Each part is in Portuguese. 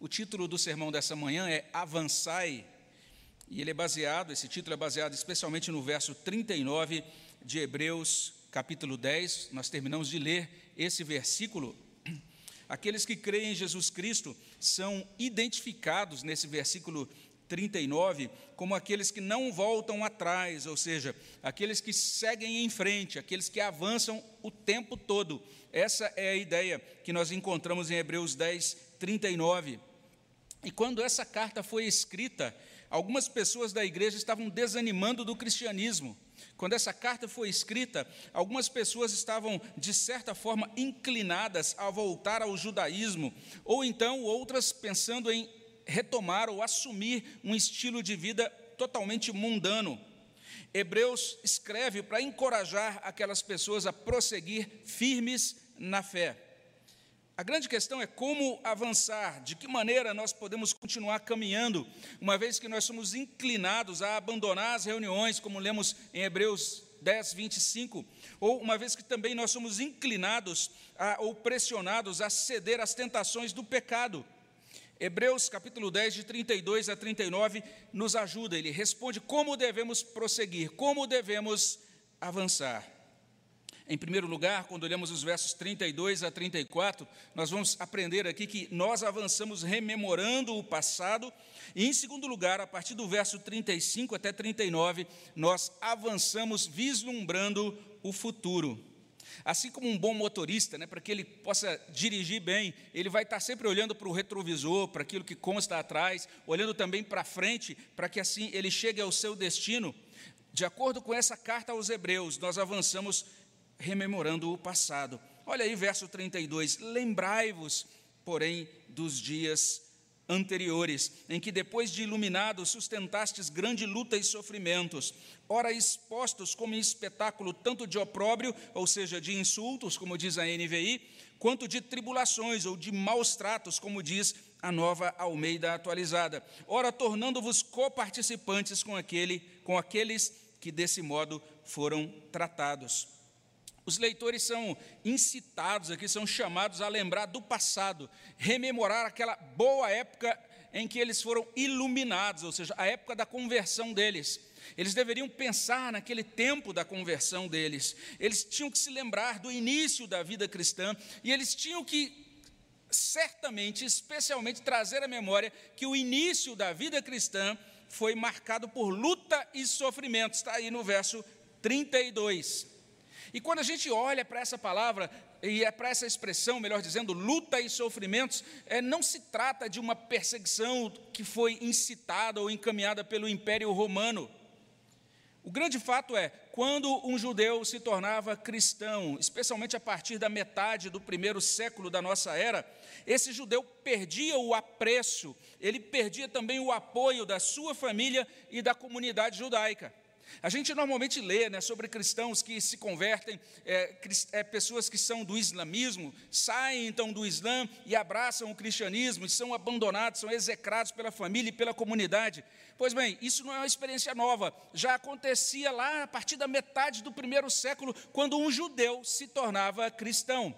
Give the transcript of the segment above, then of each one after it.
O título do sermão dessa manhã é Avançai, e ele é baseado, esse título é baseado especialmente no verso 39 de Hebreus, capítulo 10. Nós terminamos de ler esse versículo. Aqueles que creem em Jesus Cristo são identificados nesse versículo 39 como aqueles que não voltam atrás, ou seja, aqueles que seguem em frente, aqueles que avançam o tempo todo. Essa é a ideia que nós encontramos em Hebreus 10, 39. E quando essa carta foi escrita, algumas pessoas da igreja estavam desanimando do cristianismo. Quando essa carta foi escrita, algumas pessoas estavam, de certa forma, inclinadas a voltar ao judaísmo, ou então outras pensando em retomar ou assumir um estilo de vida totalmente mundano. Hebreus escreve para encorajar aquelas pessoas a prosseguir firmes na fé. A grande questão é como avançar, de que maneira nós podemos continuar caminhando, uma vez que nós somos inclinados a abandonar as reuniões, como lemos em Hebreus 10, 25, ou uma vez que também nós somos inclinados a, ou pressionados a ceder às tentações do pecado. Hebreus capítulo 10, de 32 a 39, nos ajuda, ele responde como devemos prosseguir, como devemos avançar. Em primeiro lugar, quando olhamos os versos 32 a 34, nós vamos aprender aqui que nós avançamos rememorando o passado, e em segundo lugar, a partir do verso 35 até 39, nós avançamos vislumbrando o futuro. Assim como um bom motorista, né, para que ele possa dirigir bem, ele vai estar sempre olhando para o retrovisor, para aquilo que consta atrás, olhando também para frente, para que assim ele chegue ao seu destino. De acordo com essa carta aos Hebreus, nós avançamos rememorando o passado. Olha aí, verso 32: Lembrai-vos, porém, dos dias anteriores, em que, depois de iluminados, sustentastes grande luta e sofrimentos, ora expostos como espetáculo tanto de opróbrio, ou seja, de insultos, como diz a NVI, quanto de tribulações ou de maus tratos, como diz a nova Almeida atualizada. Ora, tornando-vos coparticipantes com aquele, com aqueles que desse modo foram tratados. Os leitores são incitados aqui, são chamados a lembrar do passado, rememorar aquela boa época em que eles foram iluminados, ou seja, a época da conversão deles. Eles deveriam pensar naquele tempo da conversão deles. Eles tinham que se lembrar do início da vida cristã e eles tinham que certamente, especialmente trazer à memória que o início da vida cristã foi marcado por luta e sofrimento. Está aí no verso 32. E quando a gente olha para essa palavra, e é para essa expressão, melhor dizendo, luta e sofrimentos, é, não se trata de uma perseguição que foi incitada ou encaminhada pelo Império Romano. O grande fato é, quando um judeu se tornava cristão, especialmente a partir da metade do primeiro século da nossa era, esse judeu perdia o apreço, ele perdia também o apoio da sua família e da comunidade judaica. A gente normalmente lê né, sobre cristãos que se convertem, é, é, pessoas que são do islamismo, saem então do Islã e abraçam o cristianismo, e são abandonados, são execrados pela família e pela comunidade. Pois bem, isso não é uma experiência nova, já acontecia lá a partir da metade do primeiro século, quando um judeu se tornava cristão.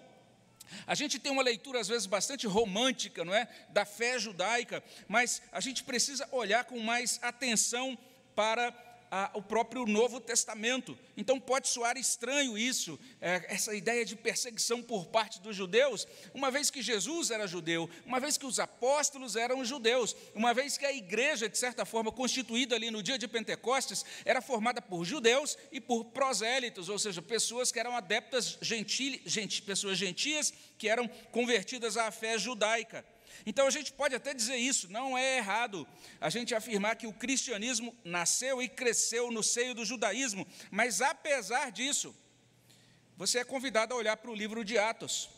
A gente tem uma leitura, às vezes, bastante romântica, não é? Da fé judaica, mas a gente precisa olhar com mais atenção para a, o próprio Novo Testamento. Então pode soar estranho isso, é, essa ideia de perseguição por parte dos judeus, uma vez que Jesus era judeu, uma vez que os apóstolos eram judeus, uma vez que a igreja, de certa forma, constituída ali no dia de Pentecostes, era formada por judeus e por prosélitos, ou seja, pessoas que eram adeptas gentil, gente, pessoas gentias que eram convertidas à fé judaica. Então a gente pode até dizer isso, não é errado a gente afirmar que o cristianismo nasceu e cresceu no seio do judaísmo, mas apesar disso, você é convidado a olhar para o livro de Atos.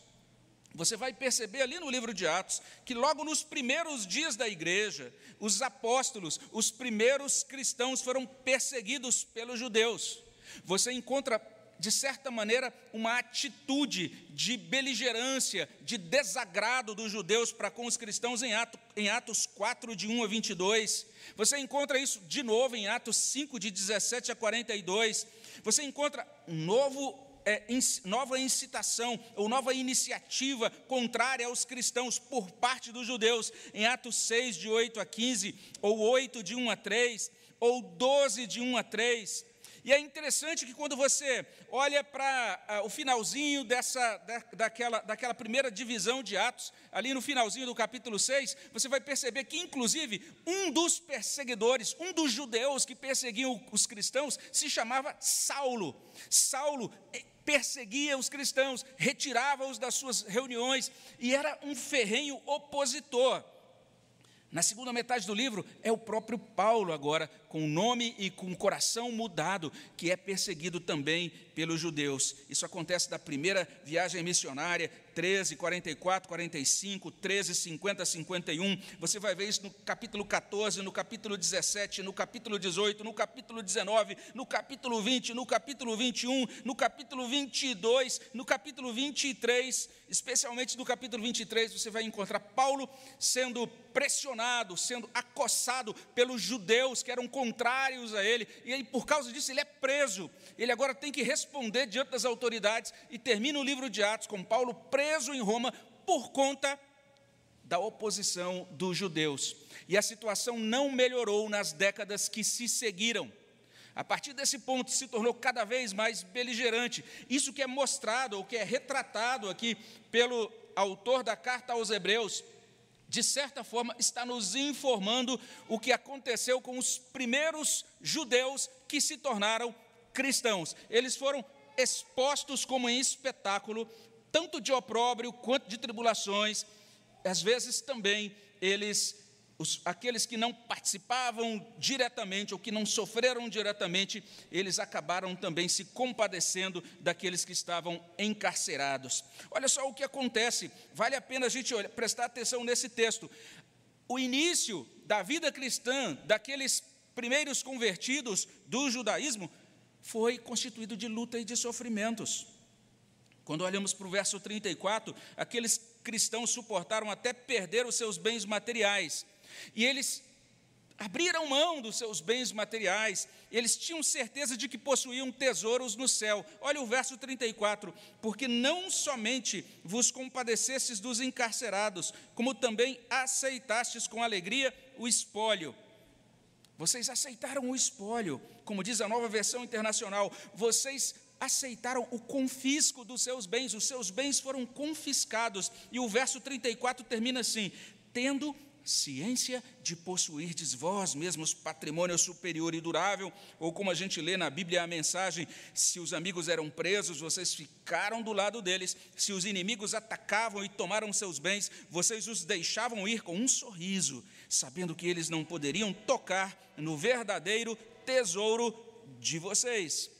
Você vai perceber ali no livro de Atos que logo nos primeiros dias da igreja, os apóstolos, os primeiros cristãos foram perseguidos pelos judeus. Você encontra de certa maneira, uma atitude de beligerância, de desagrado dos judeus para com os cristãos em, Atos, em Atos 4, de 1 a 22. Você encontra isso de novo em Atos 5, de 17 a 42. Você encontra um novo é, nova incitação ou nova iniciativa contrária aos cristãos por parte dos judeus, em Atos 6, de 8 a 15, ou 8, de 1 a 3, ou 12, de 1 a 3. E é interessante que quando você olha para uh, o finalzinho dessa, da, daquela, daquela primeira divisão de Atos, ali no finalzinho do capítulo 6, você vai perceber que, inclusive, um dos perseguidores, um dos judeus que perseguiam os cristãos, se chamava Saulo. Saulo eh, perseguia os cristãos, retirava-os das suas reuniões e era um ferrenho opositor. Na segunda metade do livro, é o próprio Paulo agora, com o nome e com o coração mudado, que é perseguido também pelos judeus. Isso acontece da primeira viagem missionária, 13, 44, 45, 13, 50, 51. Você vai ver isso no capítulo 14, no capítulo 17, no capítulo 18, no capítulo 19, no capítulo 20, no capítulo 21, no capítulo 22, no capítulo 23, especialmente no capítulo 23, você vai encontrar Paulo sendo pressionado, sendo acossado pelos judeus que eram contrários a ele, e aí, por causa disso, ele é preso. Ele agora tem que responder diante das autoridades, e termina o livro de Atos com Paulo preso em Roma por conta da oposição dos judeus. E a situação não melhorou nas décadas que se seguiram. A partir desse ponto se tornou cada vez mais beligerante. Isso que é mostrado, ou que é retratado aqui pelo autor da carta aos Hebreus, de certa forma, está nos informando o que aconteceu com os primeiros judeus que se tornaram cristãos. Eles foram expostos como em espetáculo, tanto de opróbrio quanto de tribulações. Às vezes também eles os, aqueles que não participavam diretamente ou que não sofreram diretamente, eles acabaram também se compadecendo daqueles que estavam encarcerados. Olha só o que acontece, vale a pena a gente olhar, prestar atenção nesse texto. O início da vida cristã daqueles primeiros convertidos do judaísmo foi constituído de luta e de sofrimentos. Quando olhamos para o verso 34, aqueles cristãos suportaram até perder os seus bens materiais e eles abriram mão dos seus bens materiais, eles tinham certeza de que possuíam tesouros no céu. Olha o verso 34: Porque não somente vos compadecestes dos encarcerados, como também aceitastes com alegria o espólio. Vocês aceitaram o espólio, como diz a nova versão internacional, vocês aceitaram o confisco dos seus bens, os seus bens foram confiscados. E o verso 34 termina assim: tendo ciência de possuirdes vós mesmos patrimônio superior e durável, ou como a gente lê na Bíblia a mensagem: se os amigos eram presos, vocês ficaram do lado deles, se os inimigos atacavam e tomaram seus bens, vocês os deixavam ir com um sorriso, sabendo que eles não poderiam tocar no verdadeiro tesouro de vocês.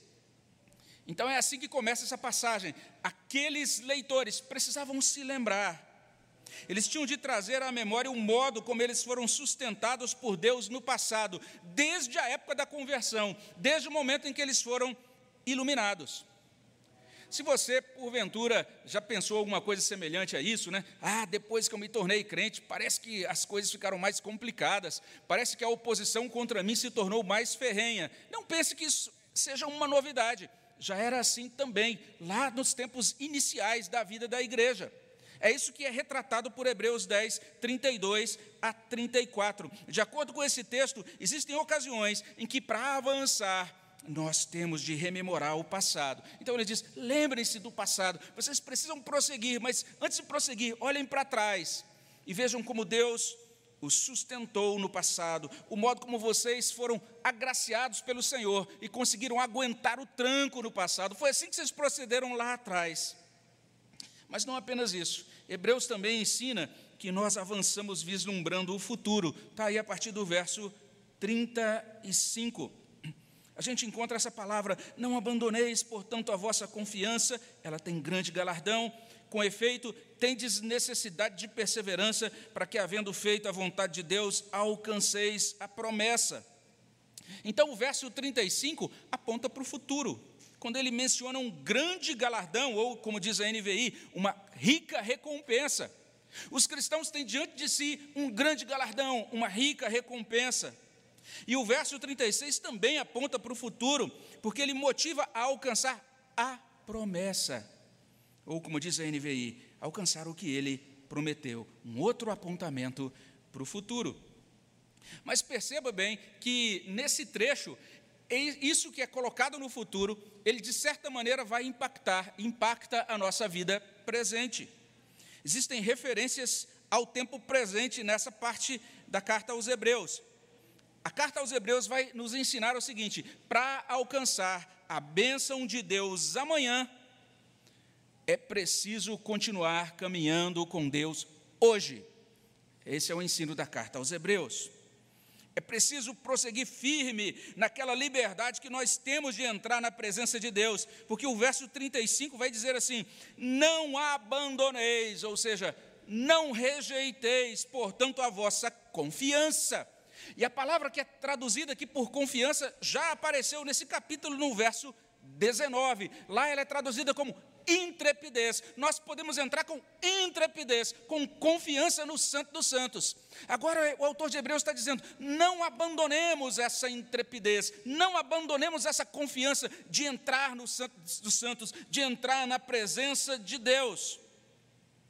Então é assim que começa essa passagem. Aqueles leitores precisavam se lembrar eles tinham de trazer à memória o modo como eles foram sustentados por Deus no passado, desde a época da conversão, desde o momento em que eles foram iluminados. Se você, porventura, já pensou alguma coisa semelhante a isso, né? Ah, depois que eu me tornei crente, parece que as coisas ficaram mais complicadas, parece que a oposição contra mim se tornou mais ferrenha. Não pense que isso seja uma novidade, já era assim também, lá nos tempos iniciais da vida da igreja. É isso que é retratado por Hebreus 10, 32 a 34. De acordo com esse texto, existem ocasiões em que, para avançar, nós temos de rememorar o passado. Então ele diz: lembrem-se do passado, vocês precisam prosseguir, mas antes de prosseguir, olhem para trás e vejam como Deus os sustentou no passado, o modo como vocês foram agraciados pelo Senhor e conseguiram aguentar o tranco no passado. Foi assim que vocês procederam lá atrás. Mas não apenas isso. Hebreus também ensina que nós avançamos vislumbrando o futuro. Está aí a partir do verso 35. A gente encontra essa palavra, não abandoneis, portanto, a vossa confiança, ela tem grande galardão. Com efeito, tendes necessidade de perseverança, para que, havendo feito a vontade de Deus, alcanceis a promessa. Então, o verso 35 aponta para o futuro quando ele menciona um grande galardão, ou, como diz a NVI, uma rica recompensa. Os cristãos têm diante de si um grande galardão, uma rica recompensa. E o verso 36 também aponta para o futuro, porque ele motiva a alcançar a promessa. Ou, como diz a NVI, alcançar o que ele prometeu. Um outro apontamento para o futuro. Mas perceba bem que nesse trecho, isso que é colocado no futuro, ele de certa maneira vai impactar, impacta a nossa vida presente. Existem referências ao tempo presente nessa parte da carta aos Hebreus. A carta aos Hebreus vai nos ensinar o seguinte: para alcançar a bênção de Deus amanhã, é preciso continuar caminhando com Deus hoje. Esse é o ensino da carta aos Hebreus. É preciso prosseguir firme naquela liberdade que nós temos de entrar na presença de Deus, porque o verso 35 vai dizer assim: Não abandoneis, ou seja, não rejeiteis, portanto, a vossa confiança. E a palavra que é traduzida aqui por confiança já apareceu nesse capítulo, no verso 19. Lá ela é traduzida como intrepidez. Nós podemos entrar com intrepidez, com confiança no Santo dos Santos. Agora, o autor de Hebreus está dizendo: não abandonemos essa intrepidez, não abandonemos essa confiança de entrar no Santo dos Santos, de entrar na presença de Deus.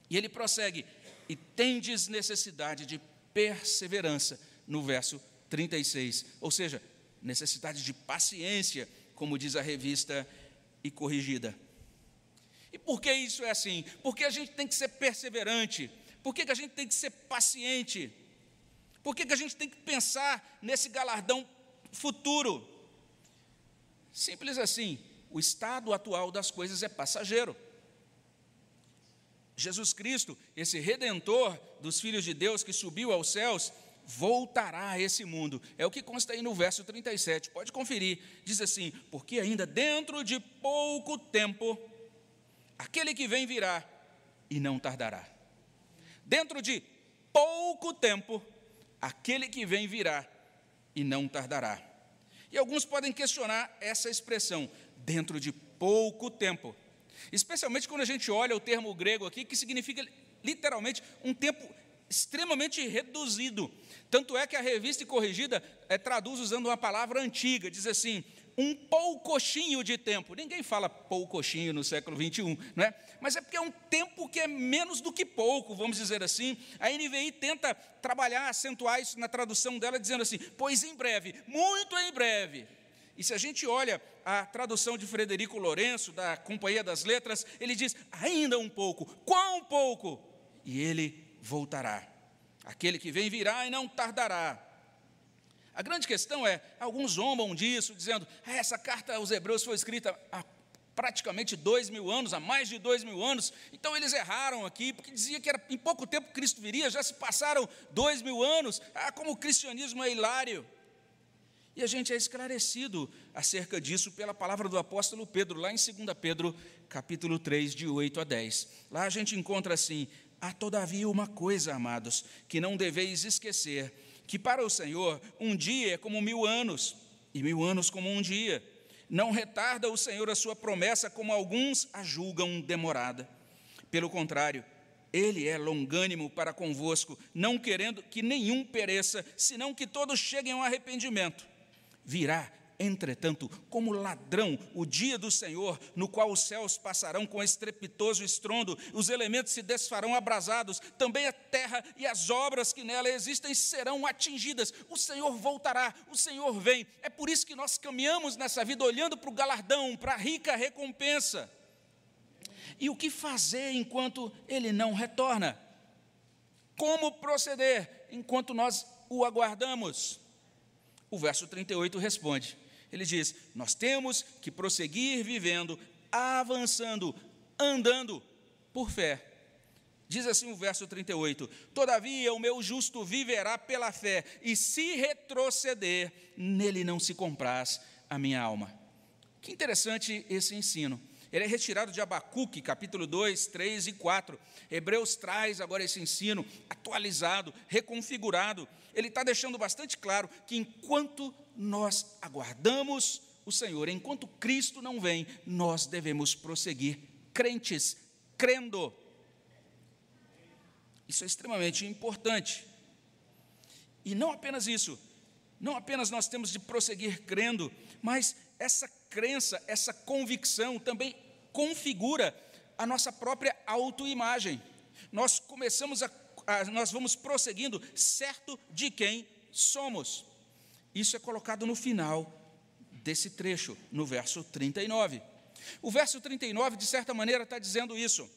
E ele prossegue: e tendes necessidade de perseverança, no verso 36, ou seja, necessidade de paciência, como diz a revista e corrigida. E por que isso é assim? Porque a gente tem que ser perseverante, por que, que a gente tem que ser paciente? Por que, que a gente tem que pensar nesse galardão futuro? Simples assim, o estado atual das coisas é passageiro. Jesus Cristo, esse redentor dos filhos de Deus que subiu aos céus, voltará a esse mundo. É o que consta aí no verso 37. Pode conferir. Diz assim: Porque ainda dentro de pouco tempo, aquele que vem virá e não tardará. Dentro de pouco tempo, aquele que vem virá e não tardará. E alguns podem questionar essa expressão, dentro de pouco tempo. Especialmente quando a gente olha o termo grego aqui, que significa literalmente um tempo extremamente reduzido. Tanto é que a revista corrigida é, traduz usando uma palavra antiga, diz assim, um poucochinho de tempo. Ninguém fala poucochinho no século 21, não é? Mas é porque é um tempo que é menos do que pouco, vamos dizer assim. A NVI tenta trabalhar, acentuar isso na tradução dela, dizendo assim: pois em breve, muito em breve. E se a gente olha a tradução de Frederico Lourenço, da Companhia das Letras, ele diz: ainda um pouco, quão pouco? E ele voltará. Aquele que vem virá e não tardará. A grande questão é: alguns zombam disso, dizendo, ah, essa carta aos Hebreus foi escrita há praticamente dois mil anos, há mais de dois mil anos, então eles erraram aqui, porque dizia que era, em pouco tempo Cristo viria, já se passaram dois mil anos, ah, como o cristianismo é hilário. E a gente é esclarecido acerca disso pela palavra do apóstolo Pedro, lá em 2 Pedro, capítulo 3, de 8 a 10. Lá a gente encontra assim: há todavia uma coisa, amados, que não deveis esquecer: que para o Senhor um dia é como mil anos, e mil anos como um dia. Não retarda o Senhor a sua promessa, como alguns a julgam demorada. Pelo contrário, ele é longânimo para convosco, não querendo que nenhum pereça, senão que todos cheguem ao arrependimento. Virá, entretanto, como ladrão o dia do Senhor, no qual os céus passarão com estrepitoso estrondo, os elementos se desfarão abrasados, também a terra e as obras que nela existem serão atingidas. O Senhor voltará, o Senhor vem. É por isso que nós caminhamos nessa vida olhando para o galardão, para a rica recompensa. E o que fazer enquanto ele não retorna? Como proceder enquanto nós o aguardamos? O verso 38 responde: ele diz: Nós temos que prosseguir vivendo, avançando, andando por fé. Diz assim o verso 38: Todavia o meu justo viverá pela fé, e se retroceder, nele não se compraz a minha alma. Que interessante esse ensino. Ele é retirado de Abacuque, capítulo 2, 3 e 4. Hebreus traz agora esse ensino atualizado, reconfigurado. Ele está deixando bastante claro que enquanto nós aguardamos o Senhor, enquanto Cristo não vem, nós devemos prosseguir crentes, crendo. Isso é extremamente importante. E não apenas isso, não apenas nós temos de prosseguir crendo, mas essa crença, essa convicção também configura a nossa própria autoimagem. Nós começamos a, a nós vamos prosseguindo certo de quem somos. Isso é colocado no final desse trecho, no verso 39. O verso 39, de certa maneira, está dizendo isso: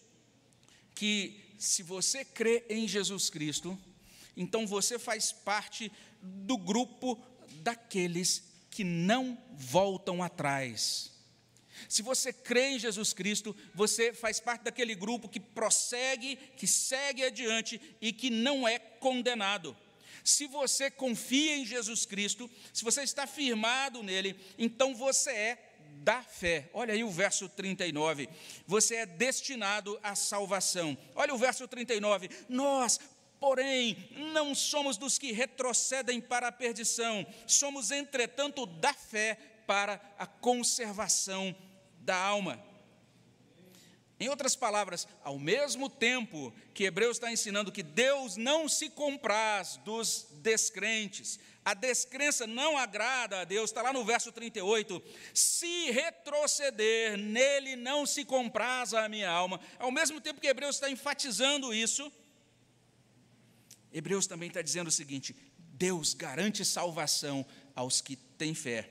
que se você crê em Jesus Cristo, então você faz parte do grupo daqueles que não voltam atrás. Se você crê em Jesus Cristo, você faz parte daquele grupo que prossegue, que segue adiante e que não é condenado. Se você confia em Jesus Cristo, se você está firmado nele, então você é da fé. Olha aí o verso 39. Você é destinado à salvação. Olha o verso 39. Nós, Porém, não somos dos que retrocedem para a perdição, somos, entretanto, da fé para a conservação da alma. Em outras palavras, ao mesmo tempo que Hebreus está ensinando que Deus não se compraz dos descrentes, a descrença não agrada a Deus, está lá no verso 38. Se retroceder, nele não se compraz a minha alma. Ao mesmo tempo que Hebreus está enfatizando isso, Hebreus também está dizendo o seguinte: Deus garante salvação aos que têm fé.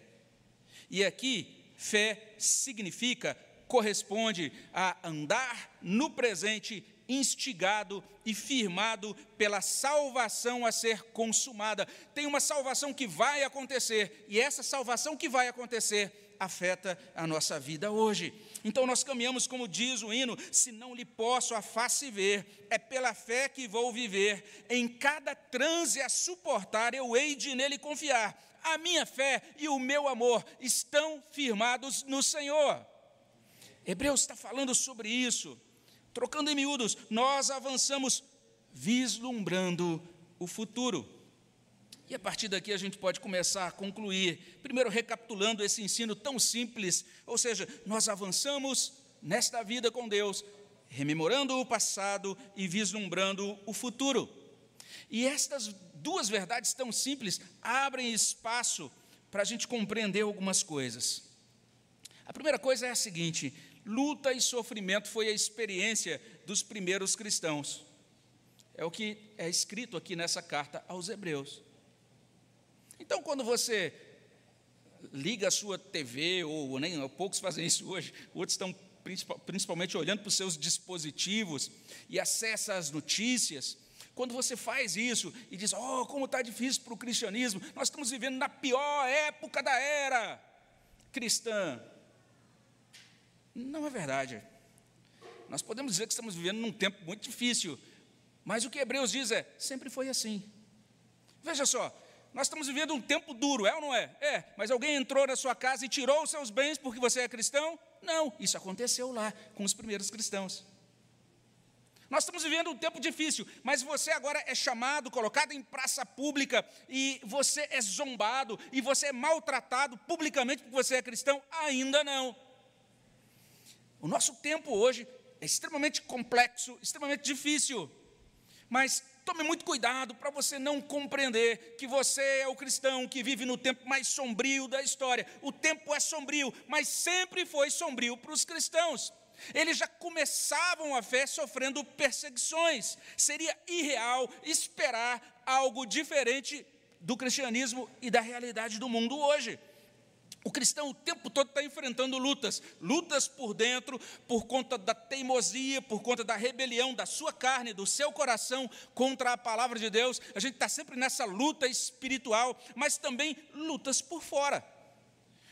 E aqui, fé significa, corresponde a andar no presente, instigado e firmado pela salvação a ser consumada. Tem uma salvação que vai acontecer, e essa salvação que vai acontecer afeta a nossa vida hoje. Então nós caminhamos, como diz o hino: se não lhe posso a face ver, é pela fé que vou viver. Em cada transe a suportar, eu hei de nele confiar. A minha fé e o meu amor estão firmados no Senhor. Hebreus está falando sobre isso. Trocando em miúdos, nós avançamos vislumbrando o futuro. E a partir daqui a gente pode começar a concluir, primeiro recapitulando esse ensino tão simples, ou seja, nós avançamos nesta vida com Deus, rememorando o passado e vislumbrando o futuro. E estas duas verdades tão simples abrem espaço para a gente compreender algumas coisas. A primeira coisa é a seguinte: luta e sofrimento foi a experiência dos primeiros cristãos. É o que é escrito aqui nessa carta aos Hebreus. Então, quando você liga a sua TV, ou nem poucos fazem isso hoje, outros estão principalmente olhando para os seus dispositivos e acessa as notícias. Quando você faz isso e diz, oh, como está difícil para o cristianismo, nós estamos vivendo na pior época da era cristã. Não é verdade. Nós podemos dizer que estamos vivendo num tempo muito difícil, mas o que Hebreus diz é: sempre foi assim. Veja só, nós estamos vivendo um tempo duro, é ou não é? É, mas alguém entrou na sua casa e tirou os seus bens porque você é cristão? Não, isso aconteceu lá com os primeiros cristãos. Nós estamos vivendo um tempo difícil, mas você agora é chamado, colocado em praça pública, e você é zombado, e você é maltratado publicamente porque você é cristão? Ainda não. O nosso tempo hoje é extremamente complexo, extremamente difícil, mas Tome muito cuidado para você não compreender que você é o cristão que vive no tempo mais sombrio da história. O tempo é sombrio, mas sempre foi sombrio para os cristãos. Eles já começavam a fé sofrendo perseguições. Seria irreal esperar algo diferente do cristianismo e da realidade do mundo hoje. O cristão o tempo todo está enfrentando lutas, lutas por dentro, por conta da teimosia, por conta da rebelião da sua carne, do seu coração contra a palavra de Deus. A gente está sempre nessa luta espiritual, mas também lutas por fora.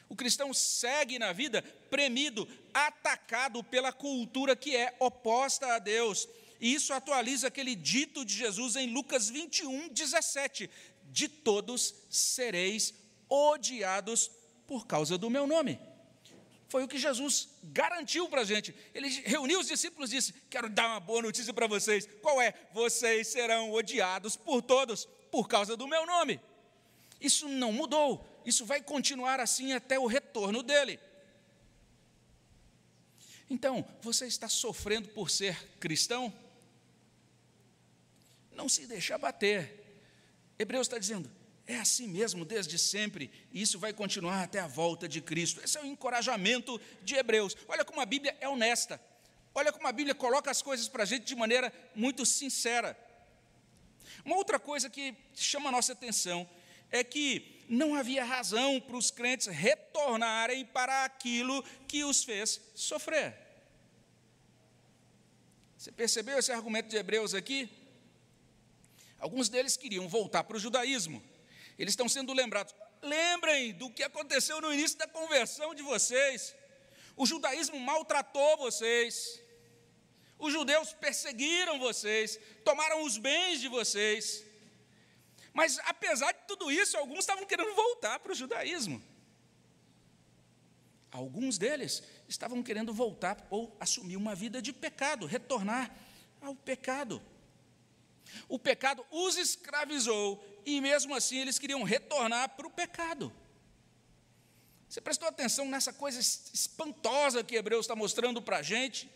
O cristão segue na vida premido, atacado pela cultura que é oposta a Deus. E isso atualiza aquele dito de Jesus em Lucas 21, 17: De todos sereis odiados por causa do meu nome. Foi o que Jesus garantiu para a gente. Ele reuniu os discípulos e disse: Quero dar uma boa notícia para vocês. Qual é? Vocês serão odiados por todos por causa do meu nome. Isso não mudou. Isso vai continuar assim até o retorno dele. Então, você está sofrendo por ser cristão? Não se deixe abater. Hebreus está dizendo: É assim mesmo desde sempre, e isso vai continuar até a volta de Cristo. Esse é o encorajamento de Hebreus. Olha como a Bíblia é honesta. Olha como a Bíblia coloca as coisas para a gente de maneira muito sincera. Uma outra coisa que chama a nossa atenção é que não havia razão para os crentes retornarem para aquilo que os fez sofrer. Você percebeu esse argumento de Hebreus aqui? Alguns deles queriam voltar para o judaísmo. Eles estão sendo lembrados. Lembrem do que aconteceu no início da conversão de vocês. O judaísmo maltratou vocês. Os judeus perseguiram vocês, tomaram os bens de vocês. Mas, apesar de tudo isso, alguns estavam querendo voltar para o judaísmo. Alguns deles estavam querendo voltar ou assumir uma vida de pecado, retornar ao pecado. O pecado os escravizou e, mesmo assim, eles queriam retornar para o pecado. Você prestou atenção nessa coisa espantosa que Hebreus está mostrando para a gente?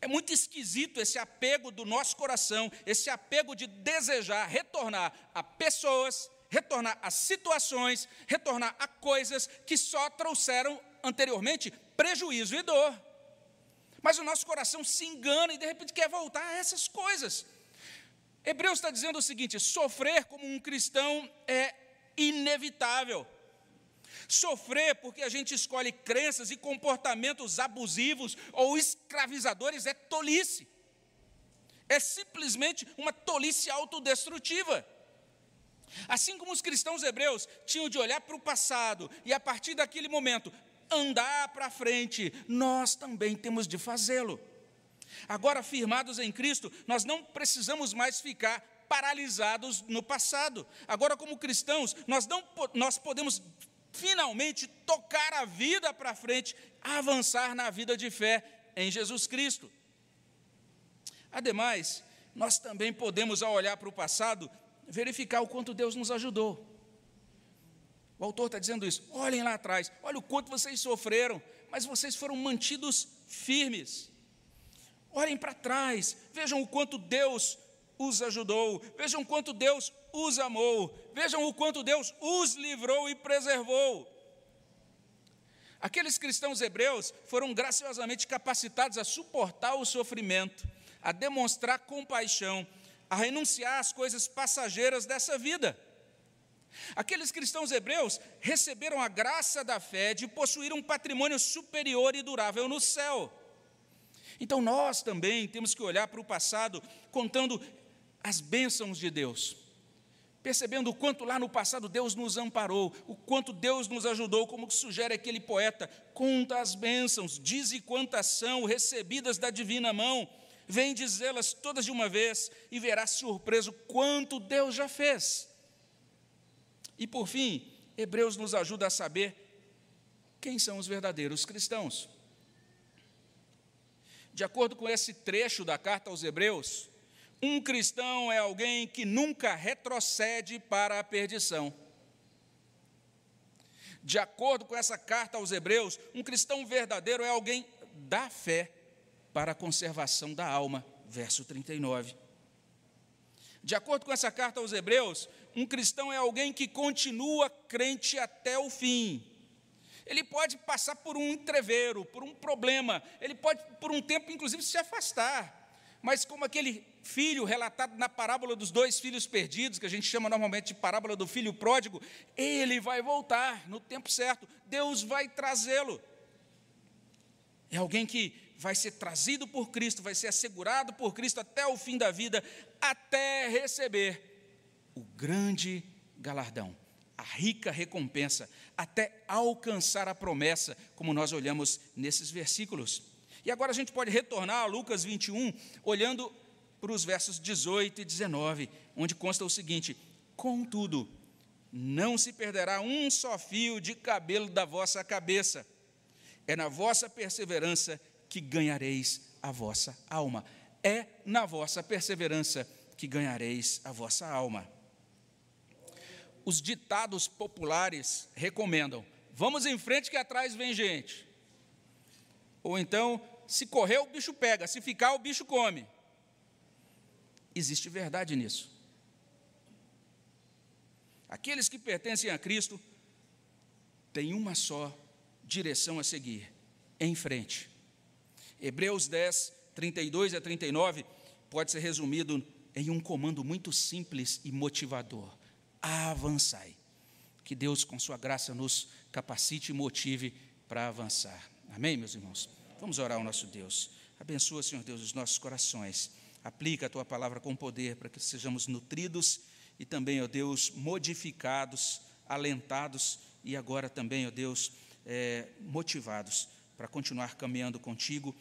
É muito esquisito esse apego do nosso coração, esse apego de desejar retornar a pessoas, retornar a situações, retornar a coisas que só trouxeram anteriormente prejuízo e dor. Mas o nosso coração se engana e de repente quer voltar a essas coisas. Hebreus está dizendo o seguinte: sofrer como um cristão é inevitável. Sofrer porque a gente escolhe crenças e comportamentos abusivos ou escravizadores é tolice. É simplesmente uma tolice autodestrutiva. Assim como os cristãos hebreus tinham de olhar para o passado e a partir daquele momento andar para frente, nós também temos de fazê-lo. Agora, firmados em Cristo, nós não precisamos mais ficar paralisados no passado. Agora, como cristãos, nós, não, nós podemos finalmente tocar a vida para frente, avançar na vida de fé em Jesus Cristo. Ademais, nós também podemos, ao olhar para o passado, verificar o quanto Deus nos ajudou. O autor está dizendo isso. Olhem lá atrás, olha o quanto vocês sofreram, mas vocês foram mantidos firmes. Olhem para trás, vejam o quanto Deus os ajudou, vejam o quanto Deus os amou, vejam o quanto Deus os livrou e preservou. Aqueles cristãos hebreus foram graciosamente capacitados a suportar o sofrimento, a demonstrar compaixão, a renunciar às coisas passageiras dessa vida. Aqueles cristãos hebreus receberam a graça da fé de possuir um patrimônio superior e durável no céu. Então nós também temos que olhar para o passado contando as bênçãos de Deus, percebendo o quanto lá no passado Deus nos amparou, o quanto Deus nos ajudou, como sugere aquele poeta, conta as bênçãos, dize quantas são recebidas da divina mão, vem dizê-las todas de uma vez e verá surpreso quanto Deus já fez. E por fim, Hebreus nos ajuda a saber quem são os verdadeiros cristãos. De acordo com esse trecho da carta aos Hebreus, um cristão é alguém que nunca retrocede para a perdição. De acordo com essa carta aos Hebreus, um cristão verdadeiro é alguém da fé para a conservação da alma. Verso 39. De acordo com essa carta aos Hebreus, um cristão é alguém que continua crente até o fim. Ele pode passar por um entreveiro, por um problema, ele pode, por um tempo, inclusive, se afastar. Mas, como aquele filho relatado na parábola dos dois filhos perdidos, que a gente chama normalmente de parábola do filho pródigo, ele vai voltar no tempo certo, Deus vai trazê-lo. É alguém que vai ser trazido por Cristo, vai ser assegurado por Cristo até o fim da vida, até receber o grande galardão a rica recompensa, até alcançar a promessa, como nós olhamos nesses versículos. E agora a gente pode retornar a Lucas 21, olhando para os versos 18 e 19, onde consta o seguinte: Contudo, não se perderá um só fio de cabelo da vossa cabeça, é na vossa perseverança que ganhareis a vossa alma. É na vossa perseverança que ganhareis a vossa alma os ditados populares recomendam: vamos em frente que atrás vem gente. Ou então, se correr, o bicho pega, se ficar, o bicho come. Existe verdade nisso. Aqueles que pertencem a Cristo têm uma só direção a seguir: em frente. Hebreus 10, 32 a 39 pode ser resumido em um comando muito simples e motivador: avançai. Que Deus, com Sua graça, nos capacite e motive para avançar. Amém, meus irmãos? Vamos orar ao nosso Deus. Abençoa, Senhor Deus, os nossos corações. Aplica a tua palavra com poder para que sejamos nutridos e também, ó Deus, modificados, alentados e agora também, ó Deus, é, motivados para continuar caminhando contigo,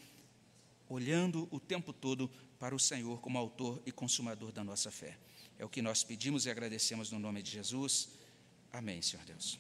olhando o tempo todo para o Senhor como autor e consumador da nossa fé. É o que nós pedimos e agradecemos no nome de Jesus. Amém, Senhor Deus.